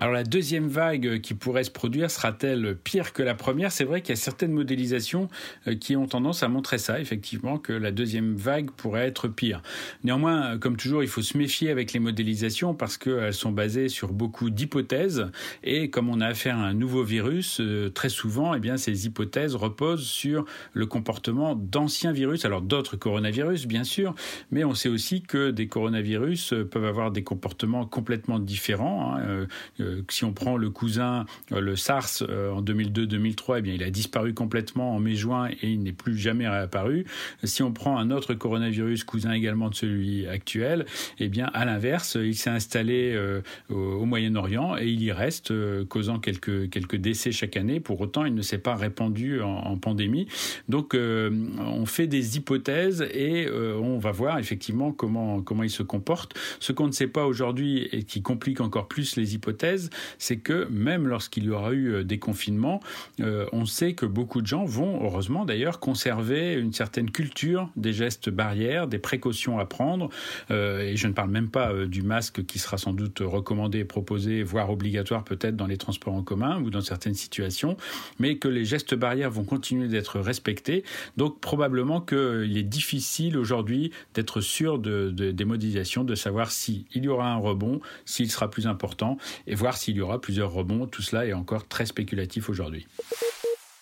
Alors la deuxième vague qui pourrait se produire sera-t-elle pire que la première? C'est vrai qu'il y a certaines modélisations euh, qui ont tendance à montrer ça, effectivement, que la deuxième vague pourrait être pire. Néanmoins, comme toujours, il faut se méfier avec les modélisations parce qu'elles sont basées sur beaucoup d'hypothèses et comme on a affaire à un nouveau virus, euh, très souvent, eh bien, ces hypothèses reposent sur le comportement d'anciens virus, alors d'autres coronavirus, bien sûr, mais on sait aussi que des coronavirus euh, peuvent avoir des comportements complètement différents. Hein, si on prend le cousin, euh, le SARS euh, en 2002-2003, eh bien, il a disparu complètement en mai-juin et il n'est plus jamais réapparu. Si on prend un autre coronavirus, cousin également de celui actuel, eh bien, à l'inverse, il s'est installé euh, au Moyen-Orient et il y reste, causant quelques, décès chaque année. Pour autant, il ne s'est pas répandu en, pandémie. Donc, on fait des hypothèses et on va voir effectivement comment il se comporte. Ce qu'on ne sait pas aujourd'hui et qui complique encore plus les hypothèses, c'est que même lorsqu'il y aura eu euh, des confinements, euh, on sait que beaucoup de gens vont, heureusement d'ailleurs, conserver une certaine culture des gestes barrières, des précautions à prendre. Euh, et je ne parle même pas du masque qui sera sans doute recommandé, proposé, voire obligatoire peut-être dans les transports en commun ou dans certaines situations, mais que les gestes barrières vont continuer d'être respectés. Donc probablement qu'il est difficile aujourd'hui d'être sûr de, des modélisations, de savoir s'il y aura un rebond, s'il sera plus important, et voir s'il y aura plusieurs rebonds. Tout cela est encore très spéculatif aujourd'hui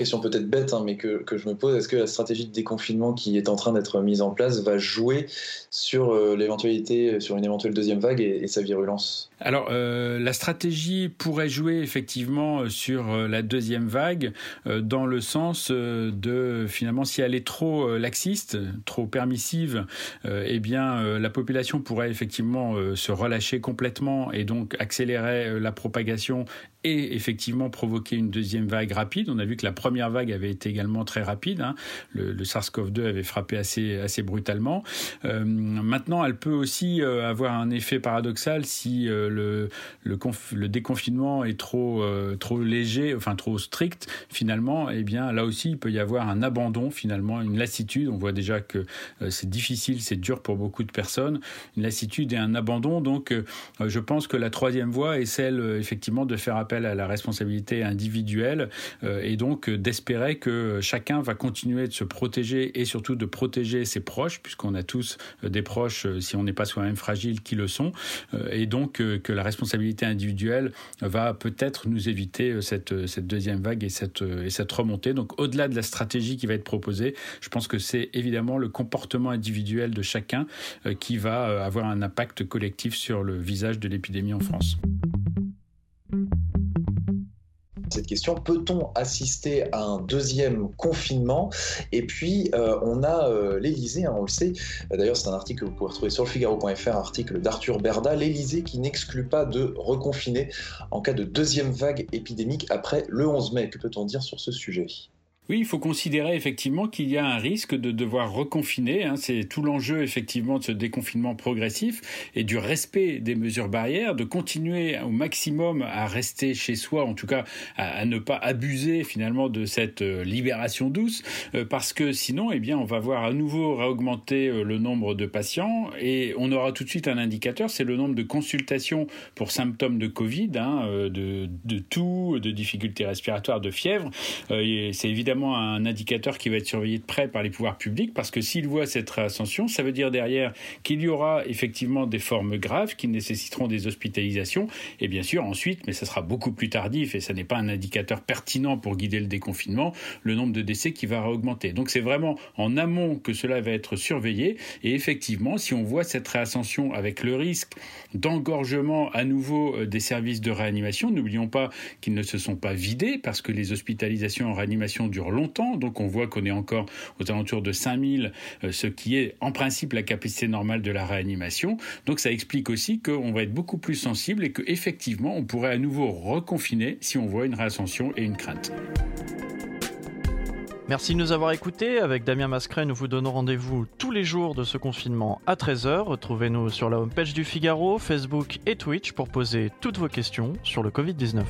question peut-être bête, hein, mais que, je me pose, est-ce que la stratégie de déconfinement qui est en train d'être mise en place va jouer sur euh, l'éventualité, sur une éventuelle deuxième vague et, sa virulence? Alors, euh, la stratégie pourrait jouer effectivement sur euh, la deuxième vague, dans le sens de finalement, si elle est trop laxiste, trop permissive, eh bien, la population pourrait effectivement se relâcher complètement et donc accélérer la propagation et effectivement provoquer une deuxième vague rapide. On a vu que la première vague avait été également très rapide. Hein. Le, SARS-CoV-2 avait frappé assez, assez brutalement. Euh, maintenant, elle peut aussi euh, avoir un effet paradoxal si euh, le, déconfinement est trop, trop léger, enfin trop strict. Finalement, eh bien, là aussi, il peut y avoir un abandon, finalement, une lassitude. On voit déjà que c'est difficile, c'est dur pour beaucoup de personnes. Une lassitude et un abandon. Donc, je pense que la troisième voie est celle, effectivement, de faire appel à la responsabilité individuelle et donc d'espérer que chacun va continuer de se protéger et surtout de protéger ses proches, puisqu'on a tous euh, des proches, si on n'est pas soi-même fragile, qui le sont, et donc que la responsabilité individuelle va peut-être nous éviter cette, cette deuxième vague et cette, et cette remontée. Donc au-delà de la stratégie qui va être proposée, je pense que c'est évidemment le comportement individuel de chacun qui va avoir un impact collectif sur le visage de l'épidémie en France question. Peut-on assister à un deuxième confinement? Et puis, euh, on a euh, l'Elysée, hein, on le sait. D'ailleurs, c'est un article que vous pouvez retrouver sur le Figaro.fr, article d'Arthur Berda. L'Elysée qui n'exclut pas de reconfiner en cas de deuxième vague épidémique après le 11 mai. Que peut-on dire sur ce sujet? Oui, il faut considérer effectivement qu'il y a un risque de devoir reconfiner. Hein. C'est tout l'enjeu effectivement de ce déconfinement progressif et du respect des mesures barrières, de continuer au maximum à rester chez soi, en tout cas à, ne pas abuser finalement de cette euh, libération douce, euh, parce que sinon, eh bien, on va voir à nouveau réaugmenter euh, le nombre de patients et on aura tout de suite un indicateur, c'est le nombre de consultations pour symptômes de Covid, hein, de, de toux, de difficultés respiratoires, de fièvre. C'est évidemment un indicateur qui va être surveillé de près par les pouvoirs publics parce que s'ils voient cette réascension, ça veut dire derrière qu'il y aura effectivement des formes graves qui nécessiteront des hospitalisations et bien sûr ensuite, mais ça sera beaucoup plus tardif et ça n'est pas un indicateur pertinent pour guider le déconfinement, le nombre de décès qui va augmenter. Donc c'est vraiment en amont que cela va être surveillé et effectivement, si on voit cette réascension avec le risque d'engorgement à nouveau euh, des services de réanimation, n'oublions pas qu'ils ne se sont pas vidés parce que les hospitalisations en réanimation durent longtemps. Donc on voit qu'on est encore aux alentours de 5000, euh, ce qui est en principe la capacité normale de la réanimation. Donc ça explique aussi qu'on va être beaucoup plus sensible et qu'effectivement on pourrait à nouveau reconfiner si on voit une réascension et une crainte. Merci de nous avoir écoutés. Avec Damien Mascret, nous vous donnons rendez-vous tous les jours de ce confinement à 13h. Retrouvez-nous sur la homepage du Figaro, Facebook et Twitch pour poser toutes vos questions sur le Covid-19.